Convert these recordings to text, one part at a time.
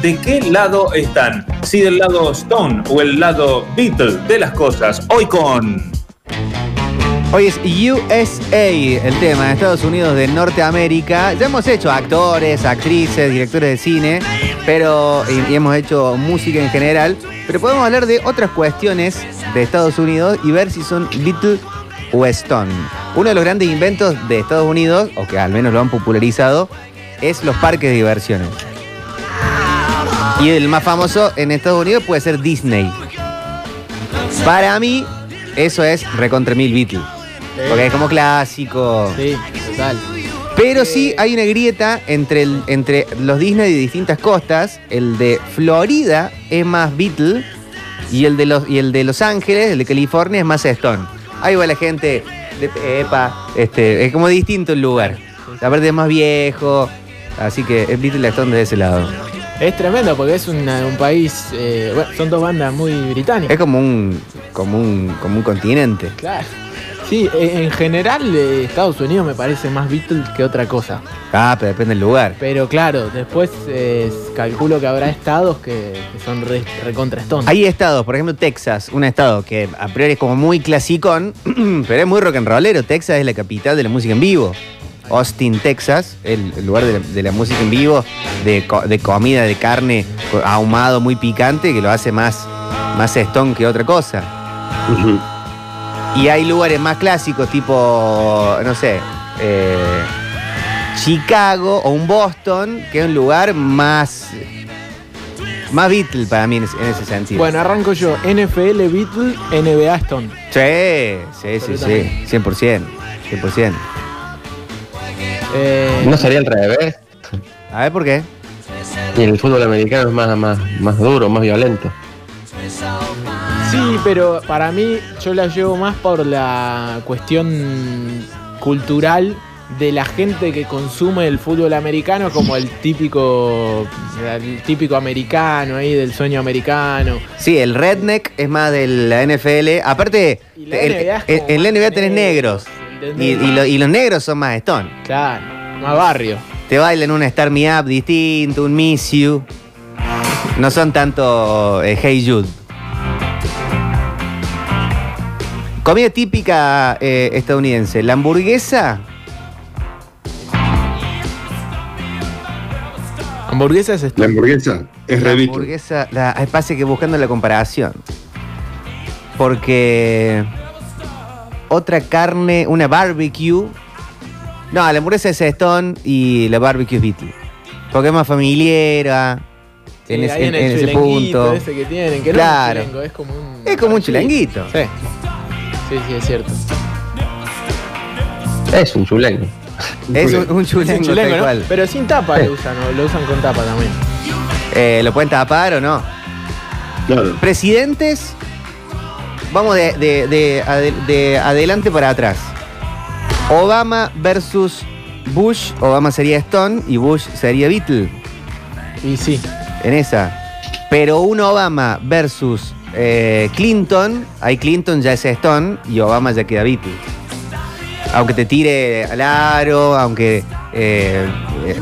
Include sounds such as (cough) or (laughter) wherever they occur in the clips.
de qué lado están. Si del lado Stone o el lado Beatle de las cosas. Hoy con... Hoy es USA el tema, Estados Unidos de Norteamérica. Ya hemos hecho actores, actrices, directores de cine, pero y, y hemos hecho música en general. Pero podemos hablar de otras cuestiones de Estados Unidos y ver si son Beatle o Stone. Uno de los grandes inventos de Estados Unidos, o que al menos lo han popularizado, es los parques de diversiones. Y el más famoso en Estados Unidos puede ser Disney. Para mí, eso es recontra mil Beatles. Porque es como clásico. Sí, total. Pero sí hay una grieta entre, el- entre los Disney de distintas costas. El de Florida es más Beatle y el de los, y el de Los Ángeles, el de California, es más Stone. Ahí va la gente de Epa, este, es como distinto el lugar. Aparte es más viejo, así que es Beatle y Stone de ese lado. Es tremendo porque es una- un país. eh, bueno, son dos bandas muy británicas. Es como un, como un, como un continente. Claro. Sí, eh, en general eh, Estados Unidos me parece más Beatles que otra cosa. Ah, pero depende del lugar. Pero claro, después eh, calculo que habrá estados que, que son re, recontra Stone. Hay estados, por ejemplo Texas, un estado que a priori es como muy clasicón, (clears throat) pero es muy rock and rollero. Texas es la capital de la música en vivo. Austin, Texas, el, el lugar de la, de la música en vivo, de, co- de comida, de carne ahumado, muy picante, que lo hace más, más stone que otra cosa. Y hay lugares más clásicos, tipo, no sé, eh, Chicago o un Boston, que es un lugar más, más Beatle para mí en ese, en ese sentido. Bueno, arranco yo. NFL, Beatles, NBA, Stone. Sí, sí, sí, sí, 100%, 100%. Eh, No sería al revés. A ver por qué. Y el fútbol americano es más, más, más duro, más violento. Sí, pero para mí yo la llevo más por la cuestión cultural de la gente que consume el fútbol americano como el típico el típico americano ahí del sueño americano. Sí, el redneck es más de la NFL. Aparte, Y la el- NBA es el- en NBA tenés negros. Y, y lo- y los negros son más stone. Claro, más barrio. Te bailan un Star Me Up distinto, un Miss You. No son tanto eh, Hey Jude. Comida típica eh, estadounidense. La hamburguesa. Hamburguesa es La hamburguesa es La revito. hamburguesa. La, pasa que buscando la comparación. Porque. Otra carne, una barbecue. No, la hamburguesa es Stone y la barbecue es Beatle. Porque es más familiar. Sí, en, en- en el en ese punto. ese que tienen, que Claro. no es como un Es como un Sí. chulenguito. Sí. Sí, sí, es cierto. Es un chulengo. Es (laughs) un, un Es un chulengo. Pero sin tapa lo (laughs) usan, ¿no? lo usan con tapa también. Eh, ¿Lo pueden tapar o no? Claro. Presidentes. Vamos de, de- de ade- de adelante para atrás. Obama versus Bush. Obama sería Stone y Bush sería Beatle. Y sí. En esa. Pero un Obama versus eh, Clinton. Ahí Clinton ya es Stone y Obama ya queda Beatle. Aunque te tire al aro, aunque eh, eh,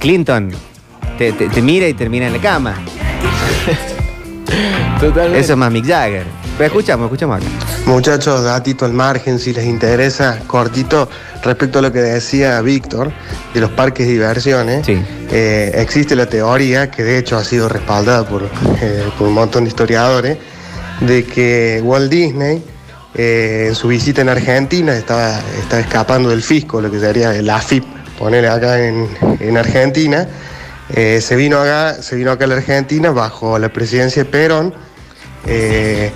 Clinton te, te- te mira y termina en la cama. Totalmente. Eso es más Mick Jagger. Pero escuchamos, escuchamos acá. Muchachos, datito al margen, si les interesa, cortito, respecto a lo que decía Víctor de los parques de diversiones, Sí. eh, existe la teoría, que de hecho ha sido respaldada por, eh, por un montón de historiadores, de que Walt Disney, eh, en su visita en Argentina, estaba, estaba escapando del fisco, lo que sería el AFIP, poner acá en, en Argentina, eh, se, vino acá, se vino acá a la Argentina bajo la presidencia de Perón. eh,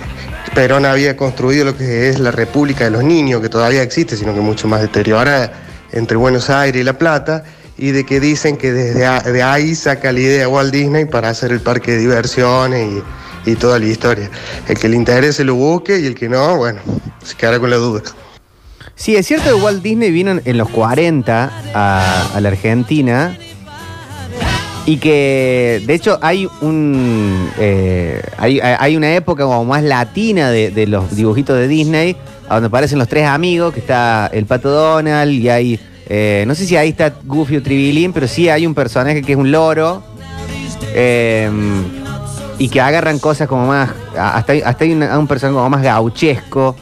Perón había construido lo que es la República de los Niños, que todavía existe, sino que mucho más deteriorada, entre Buenos Aires y La Plata, y de que dicen que desde de ahí saca la idea Walt Disney para hacer el parque de diversiones y, toda la historia. El que le interese lo busque y el que no, bueno, se quedará con la duda. Sí, es cierto que Walt Disney vino en- los 40 a, a la Argentina y que de hecho hay un eh, hay, hay una época como más latina de, de los dibujitos de Disney, a donde aparecen los tres amigos, que está el Pato Donald y hay, eh, no sé si ahí está Goofy o Tribilín, pero sí hay un personaje que es un loro Eh, y que agarran cosas como más. Hasta hay, hasta hay un personaje como más gauchesco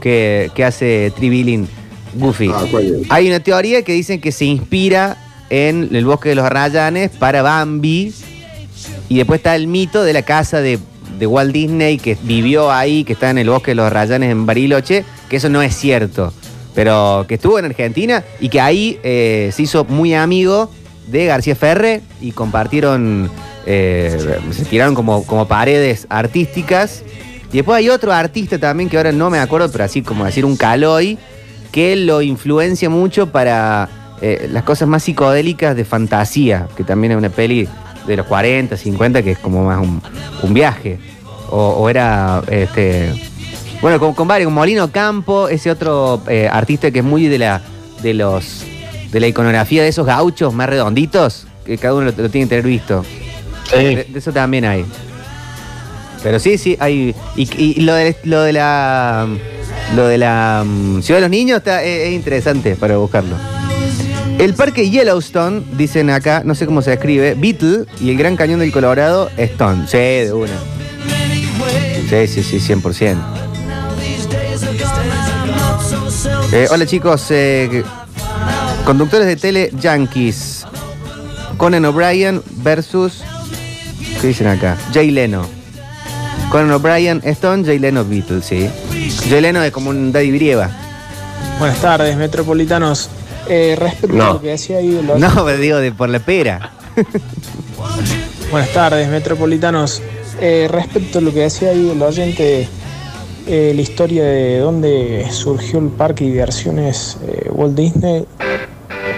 que, que hace Tribilin Goofy. Ah. Hay una teoría que dicen que se inspira en el bosque de los Arrayanes para Bambi. Y después está el mito de la casa de, Walt Disney que vivió ahí, que está en el bosque de los Arrayanes en Bariloche, que eso no es cierto. Pero que estuvo en Argentina y que ahí eh, se hizo muy amigo de García Ferre y compartieron, eh, se tiraron como, como paredes artísticas. Y después hay otro artista también que ahora no me acuerdo, pero así como decir un Caloy, que lo influencia mucho para eh, las cosas más psicodélicas de fantasía, que también es una peli de los 40, 50, que es como más un, un viaje. O, o era, este, bueno, con, con varios, Molino Campo, ese otro eh, artista que es muy de la, de los, de la iconografía de esos gauchos más redonditos, que cada uno lo, lo tiene que tener visto. De, Sí. de eso también hay. Pero sí, sí, hay. Y, y lo, de, lo de la. Lo de la mm, Ciudad de los Niños está, es, es interesante para buscarlo. El parque Yellowstone, dicen acá, no sé cómo se escribe, Beatle y el Gran Cañón del Colorado, Stone. Sí, de una. Sí, sí, sí, 100%. Eh, hola chicos, eh, conductores de tele Yankees. Conan O'Brien versus. ¿Qué dicen acá? Jay Leno. Conan O'Brien, Stone, Jay Leno, Beatles, sí. Jay Leno es como un Daddy Brieva. Buenas tardes, metropolitanos. Eh, respecto No. a lo que decía ahí el No, pero digo de por la pera. (laughs) Buenas tardes, metropolitanos. Eh, respecto a lo que decía ahí el oyente, eh, la historia de dónde surgió el parque de diversiones eh, Walt Disney,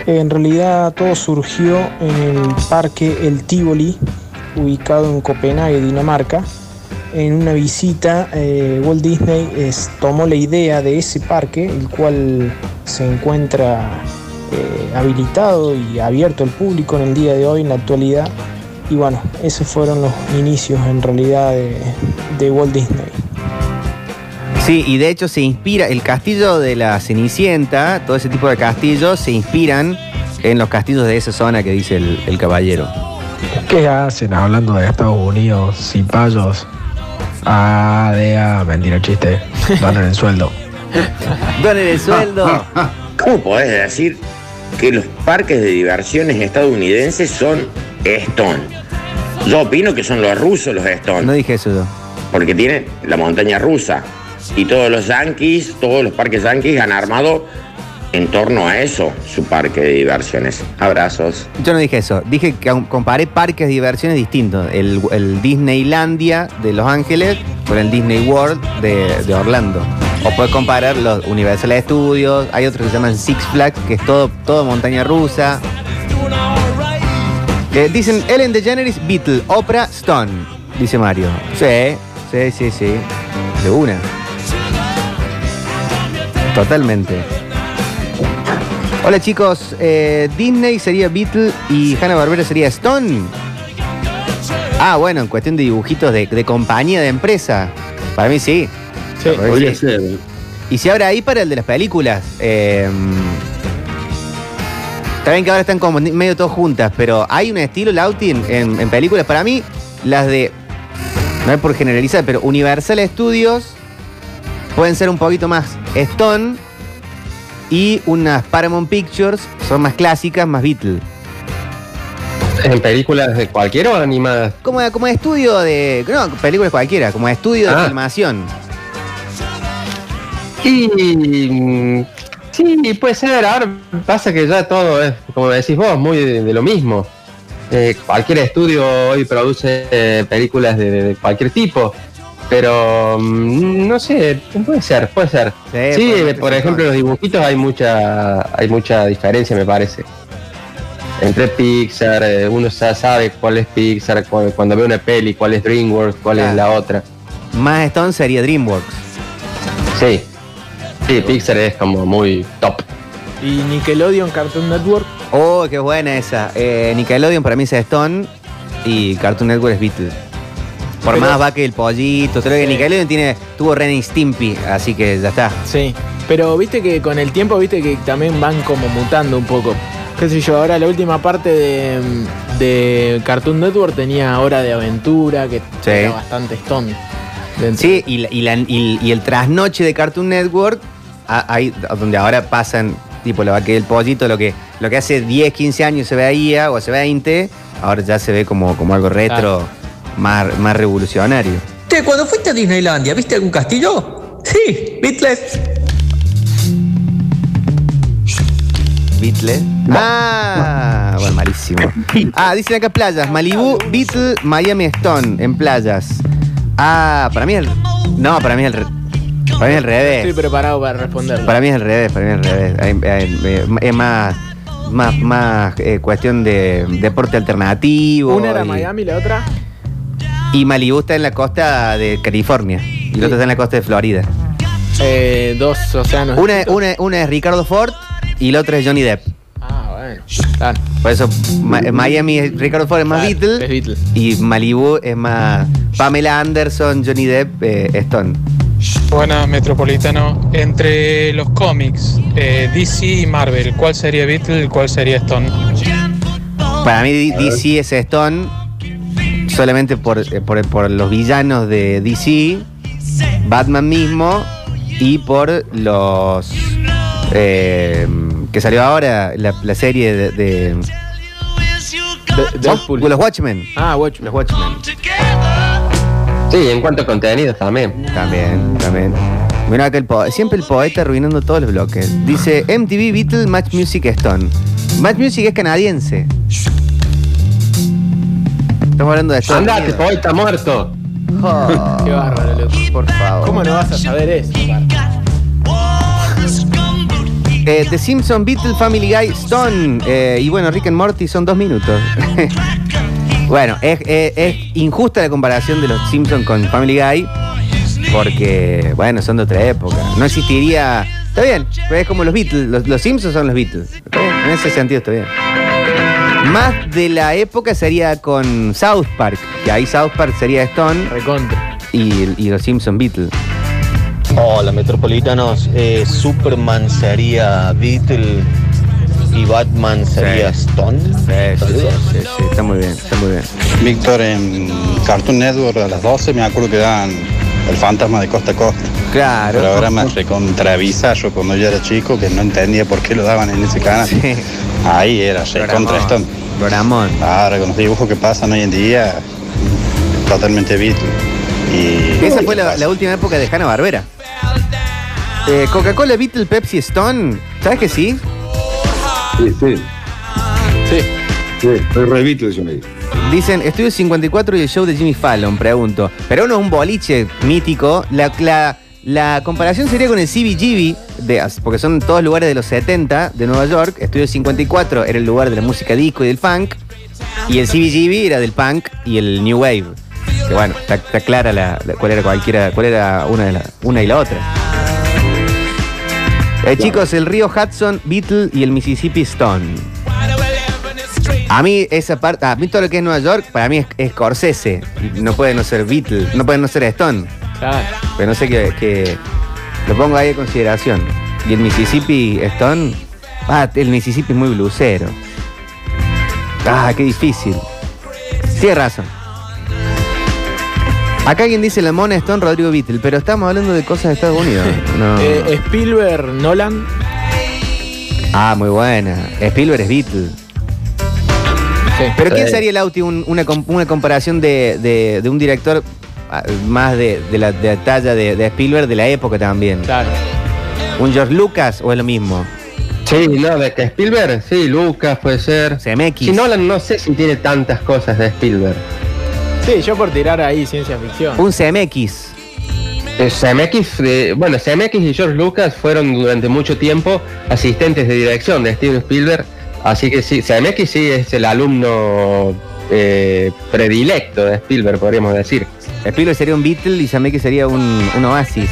en realidad todo surgió en el parque El Tivoli, ubicado en Copenhague, Dinamarca. En una visita, eh, Walt Disney es- tomó la idea de ese parque, el cual se encuentra eh, habilitado y abierto al público en el día de hoy, en la actualidad. Y bueno, esos fueron los inicios en realidad de, de Walt Disney. Sí, y de hecho se inspira, el castillo de la Cenicienta, todo ese tipo de castillos se inspiran en los castillos de esa zona que dice el, el caballero. ¿Qué hacen hablando de Estados Unidos, cipayos? Ah, de mentira, chiste. Donen el sueldo. (laughs) Donen el sueldo. (laughs) ¿Cómo podés decir que los parques de diversiones estadounidenses son Stone? Yo opino que son los rusos los Stone, No dije eso yo. porque tienen la montaña rusa. Y todos los yankees, todos los parques yankees han armado en torno a eso su parque de diversiones. Abrazos. Yo no dije eso. Dije que comparé parques de diversiones distintos. El, el Disneylandia de Los Ángeles con el Disney World de, de Orlando. O puedes comparar los Universal Studios. Hay otros que se llaman Six Flags, que es todo, todo montaña rusa. Dicen Ellen DeGeneres, Beatle, Oprah, Stone. Dice Mario. Sí, sí, sí, sí. De una. Totalmente. Hola chicos, eh, Disney sería Beatle y Hanna Barbera sería Stone. Ah, bueno, en cuestión de dibujitos de, de compañía, de empresa. Para mí sí. Sí. Podría sí. ser. ¿eh? Y si ahora ahí para el de las películas. Eh, está bien que ahora están como medio todos juntas, pero hay un estilo Lauti en, en- en películas. Para mí, las de. No es por generalizar, pero Universal Studios pueden ser un poquito más Stone y unas Paramount Pictures son más clásicas, más Beatle. ¿En películas de cualquiera o animadas? Como, como estudio de. No, películas cualquiera, como estudio de Ah. filmación. Y. Sí, puede ser. Ahora pasa que ya todo es, como decís vos, muy de, de lo mismo. Eh, cualquier estudio hoy produce eh, películas de, cualquier tipo. Pero mm, no sé, puede ser, puede ser. Sí, Sí, puede ser por ejemplo, sí. los dibujitos hay mucha, hay mucha diferencia, me parece. Entre Pixar, eh, uno ya sabe cuál es Pixar, cu- cuando ve una peli, cuál es DreamWorks, cuál Claro. es la otra. Más Stone sería DreamWorks. Sí. Sí, Pixar es como muy top. Y Nickelodeon Cartoon Network. Oh, qué buena esa. Eh, Nickelodeon para mí es Stone y Cartoon Network es Beatles. Por Pero- más va que el pollito, creo que Sí. Nickelodeon tiene, tuvo Ren y Stimpy, así que ya está. Sí. Pero viste que con el tiempo, viste que también van como mutando un poco. Qué sé yo, ahora la última parte de, de Cartoon Network tenía Hora de Aventura, que Sí. era bastante stone. dentro. Sí, y, la- y la- y- y el trasnoche de Cartoon Network, ahí donde ahora pasan, tipo lo que el pollito, lo que, lo que hace 10, 15 años se veía, o hace 20, ahora ya se ve como, como algo retro, más, más revolucionario. Che, cuando fuiste a Disneylandia, ¿viste algún castillo? Sí, Beatles. Beatles. Ah, bueno, malísimo. (laughs) Ah, dicen acá playas. Malibu, Beatle, Miami Stone, en playas. Ah, para mí es el. No, para mí es el. Para mí es el revés. Estoy preparado para responderlo. Para mí es al revés, para mí es al revés. Hay- hay- eh, Es más, más, más eh, cuestión de deporte alternativo. Una era y, Miami, la otra. Y Malibu está en la costa de California. Y la otra está en la costa de Florida. Eh, dos océanos. Una, distintos. una, una es Ricardo Ford y la otra es Johnny Depp. Ah, bueno. Claro. Por eso Ma- Miami es Ricardo Ford es más Claro, Beatle. es Beatle. Y Malibu es más Pamela Anderson, Johnny Depp, eh, Stone. Buenas, Metropolitano. Entre los cómics, eh, DC y Marvel, ¿cuál sería Beatle y cuál sería Stone? Para mí DC es Stone solamente por, eh, por, por los villanos de DC, Batman mismo y por los eh, que salió ahora la, la serie de, de- De- Deadpool. los Watchmen. Ah, Watchmen. Los Watchmen. Sí, en cuanto a contenido también. También, también. Mira acá el po- siempre el poeta arruinando todos los bloques. Dice MTV Beatle Match Music Stone. Match Music es canadiense. Estamos hablando de Estados Andate, Unidos. poeta muerto. Oh, Qué bárbaro, loco. por favor. ¿Cómo no vas a saber eso? Eh, The Simpson, Beatle, Family Guy, Stone. eh, y bueno, Rick and Morty son dos minutos. (laughs) bueno, es, es- es injusta la comparación de los Simpson con Family Guy. Porque, bueno, son de otra época. No existiría. Está bien, pero es como los Beatles. Los, los Simpsons son los Beatles. ¿Está bien? En ese sentido está bien. Más de la época sería con South Park. Que ahí South Park sería Stone Recontra. y, y los Simpson Beatles. Hola, metropolitanos. Eh, Superman sería Beatle y Batman sería Stone. Sí, sí, sí, sí, está muy bien, está muy bien. Víctor, en Cartoon Network a las 12 me acuerdo que daban El Fantasma de Costa a Costa. Claro. Programa recontra yo cuando yo era chico que no entendía por qué lo daban en ese canal. Sí. Ahí era recontra Stone. Programón. Ahora con los dibujos que pasan hoy en día, totalmente Beatle. Y Esa fue la, la última época de Hanna Barbera. Coca-Cola, Beatle, Pepsi, Stone. ¿Sabes que sí? Sí, sí. Sí. Sí, soy re Beatles yo me digo. Dicen, Estudio 54 y el show de Jimmy Fallon, pregunto. Pero uno es un boliche mítico. La, la, la comparación sería con el CBGB, de, porque son todos lugares de los 70 de Nueva York. Estudio 54 era el lugar de la música disco y del funk. Y el CBGB era del punk y el New Wave. Que bueno, está, está clara la, la- cuál era cualquiera, cuál era una, de la, una y la otra. Eh, chicos, el río Hudson, Beatle y el Mississippi Stone. A mí esa parte, a mí todo lo que es Nueva York, para mí es, es Scorsese. No puede no ser Beatle, no puede no ser Stone. Claro. Pero no sé qué, qué- lo pongo ahí a consideración. Y el Mississippi Stone, ah, el Mississippi es muy blusero. Ah, qué difícil. Tiene razón. Acá alguien dice la mona Stone, Rodrigo Beatle, pero estamos hablando de cosas de Estados Unidos. (laughs) No. Eh, Spielberg, Nolan. Ah, muy buena. Spielberg es Beatle. Pero ¿quién sería el Auti un- una, una comparación de, de- de un director ah, más de, de la, de la talla de, de Spielberg de la época también? Claro. ¿Un George Lucas o es lo mismo? Sí, no, de que Spielberg, sí, Lucas puede ser. CMX. Si Nolan no sé si tiene tantas cosas de Spielberg. Sí, yo por tirar ahí ciencia ficción. Un CMX. Eh, CMX, eh, bueno, CMX y George Lucas fueron durante mucho tiempo asistentes de dirección de Steven Spielberg, así que sí, CMX sí es el alumno eh, predilecto de Spielberg, podríamos decir. Spielberg sería un Beatle y CMX sería un, un Oasis.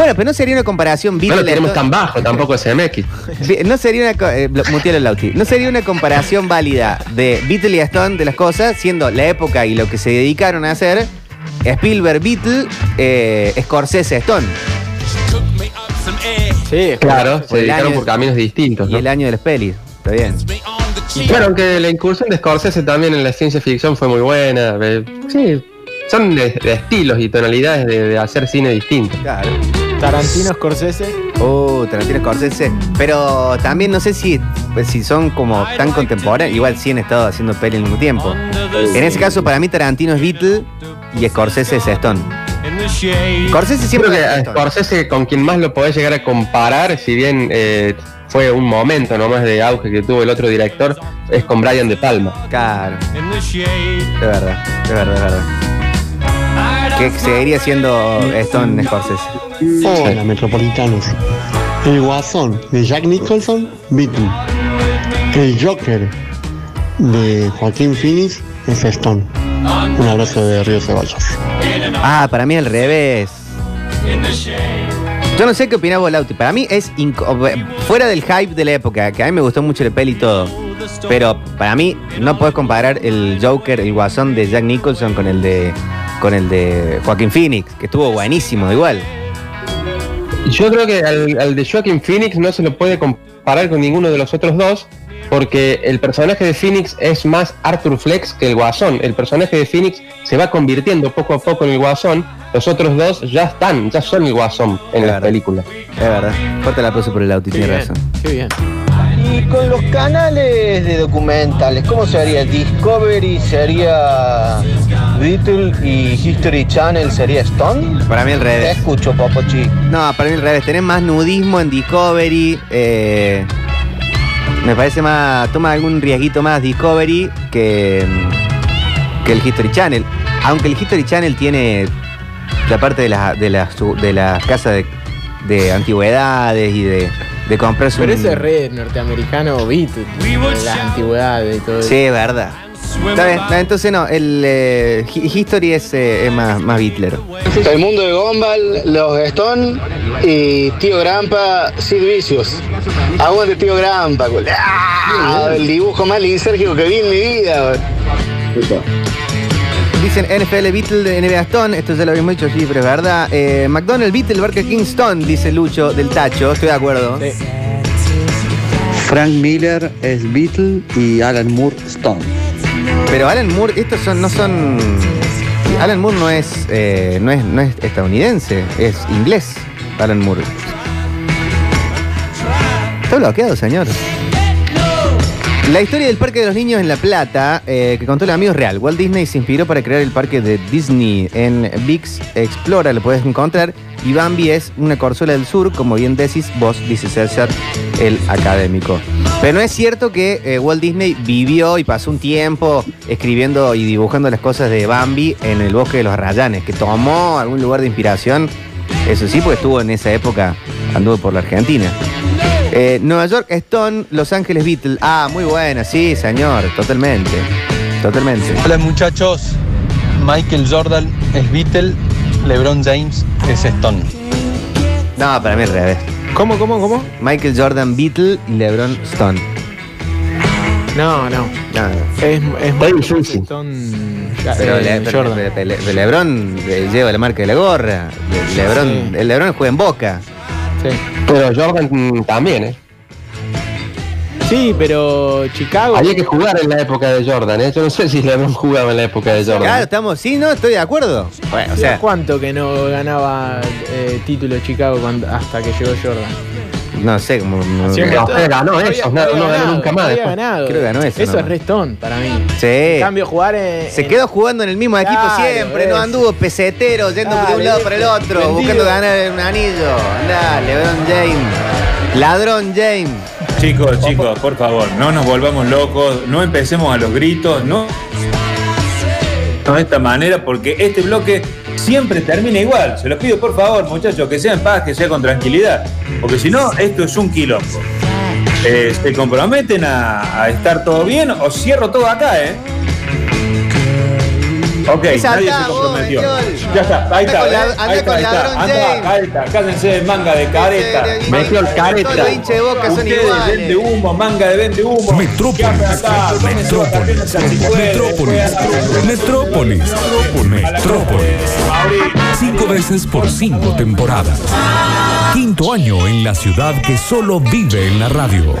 Bueno, pero no sería una comparación No lo tenemos tan bajo tampoco CMX. (laughs) Bi- No sería una co- eh, mutealo Lauti. No sería una comparación válida de Beatle y Stone de las cosas, siendo la época y lo que se dedicaron a hacer Spielberg Beatle, eh, Scorsese Stone. Sí, Claro, se el dedicaron año- por caminos distintos. Y ¿no? el año de las pelis. Está bien. Bueno, aunque la incursión de Scorsese también en la ciencia ficción fue muy buena. eh, Sí, son de, de estilos y tonalidades de, de hacer cine distinto. Claro. Tarantino, Scorsese. Oh, Tarantino Scorsese. Pero también no sé si, pues, si son como tan contemporáneos. Igual sí han estado haciendo peli al mismo tiempo. En ese caso, para mí Tarantino es Beatle y Scorsese es Stone. Scorsese siempre Creo que Stone. Scorsese con quien más lo podés llegar a comparar, si bien eh, fue un momento nomás de auge que tuvo el otro director, es con Brian De Palma. Claro. De verdad, de verdad, de verdad. Que seguiría siendo Stone Scorsese. Hola, metropolitanos. El Guasón de Jack Nicholson, Beatle. El Joker de Joaquín Phoenix es Stone. Un abrazo de Río Ceballos. Ah, para mí al revés. Yo no sé qué opinás vos, Lauti. Para mí es inco- fuera del hype de la época, que a mí me gustó mucho la peli y todo. Pero para mí no puedes comparar el Joker, el guasón de Jack Nicholson con el de con el de Joaquín Phoenix, que estuvo buenísimo igual. Yo creo que al, al de Joaquin Phoenix no se lo puede comparar con ninguno de los otros dos, porque el personaje de Phoenix es más Arthur Flex que el Guasón. El personaje de Phoenix se va convirtiendo poco a poco en el Guasón. Los otros dos ya están, ya son el Guasón en la película. Es verdad. Fuerte el aplauso por el Lauti, tiene razón. Qué bien. Y con los canales de documentales, ¿cómo sería? Discovery sería Beatle y History Channel sería Stone. Para mí al Te revés. escucho, Popochi. No, para mí al revés. Tenés más nudismo en Discovery. eh, me parece más. Toma algún riesguito más Discovery que, que el History Channel. Aunque el History Channel tiene la parte de las de las de las casas de, de antigüedades y de, de comprarse Pero un- ese es re norteamericano de Las antigüedades y todo Sí, es verdad. Está bien, no, entonces no, el eh, Hi- History es, eh, es más, más Beatlero. El mundo de Gumball, los Stone y Tío Grampa, Sid Vicious. Aguante Tío Grampa, ¡Ah! el dibujo más lisérgico que vi en mi vida. Dicen NFL Beatle de NBA Stone, esto ya lo habíamos dicho, sí, pero es verdad. Eh, McDonald's Beatle, Burger King Stone, dice Lucho del Tacho, estoy de acuerdo. Frank Miller es Beatle y Alan Moore Stone. Pero Alan Moore, estos son, no son. Alan Moore no es, eh, no es, no es estadounidense, es inglés. Alan Moore. Está bloqueado, señor. La historia del Parque de los Niños en La Plata, eh, que contó el amigo real. Walt Disney se inspiró para crear el parque de Disney en Vix Explora, lo puedes encontrar. Y Bambi es una corzuela del sur, como bien decís vos, dice César, el académico. Pero no es cierto que eh, Walt Disney vivió y pasó un tiempo escribiendo y dibujando las cosas de Bambi en el bosque de los Rayanes, que tomó algún lugar de inspiración. Eso sí, porque estuvo en esa época, anduvo por la Argentina. Eh, Nueva York Stone, Los Ángeles Beatle. Ah, muy buena, sí, señor, totalmente. Totalmente. Hola muchachos, Michael Jordan es Beatle, LeBron James es Stone. No, para mí al revés. ¿Cómo, cómo, cómo? Michael Jordan Beatle y LeBron Stone. No, no. No, Es, es muy difícil. Stone, Pero, eh, Le- pero- Jordan. pero- pero- pero LeBron eh, lleva la marca de la gorra. Le- LeBron, el LeBron juega en Boca. Pero Jordan mm, también, ¿eh? Sí, pero Chicago. Había que jugar en la época de Jordan, ¿eh? Yo no sé si LeBron jugaba en la época de Jordan. Claro, estamos, sí, no, estoy de acuerdo. Bueno, o sea, ¿Cuánto que no ganaba eh, título Chicago cuando- hasta que llegó Jordan? no sé cómo. no- ganó eso, no- ganó ganado, nunca más había después. ganado. Creo que ganó eso Eso es Restón para mí. Sí. En cambio, jugar en. Se en- quedó jugando en el mismo equipo siempre, no anduvo pesetero, yendo de un Dale, lado para el otro, vendido. buscando ganar un anillo. Andá, LeBron James. Ladrón James. Chicos, chicos, por favor, no nos volvamos locos, no empecemos a los gritos, no no de esta manera, porque este bloque siempre termina igual. Se los pido por favor, muchachos, que sea en paz, que sea con tranquilidad, porque si no, esto es un quilombo. Eh, ¿Se comprometen a, a estar todo bien o cierro todo acá, eh? Ok, nadie se comprometió. Metiol. Ya está, ahí Anda está, con ¿eh? ahí anda está, ahí está. Anda, James. careta, cásense de manga de careta. Metiol careta. De Ustedes vende humo, manga de vende humo. Metrópolis. Metrópolis. después- Metrópolis. Metrópolis. Cinco veces por cinco temporadas. Quinto año en la ciudad que solo vive en la radio.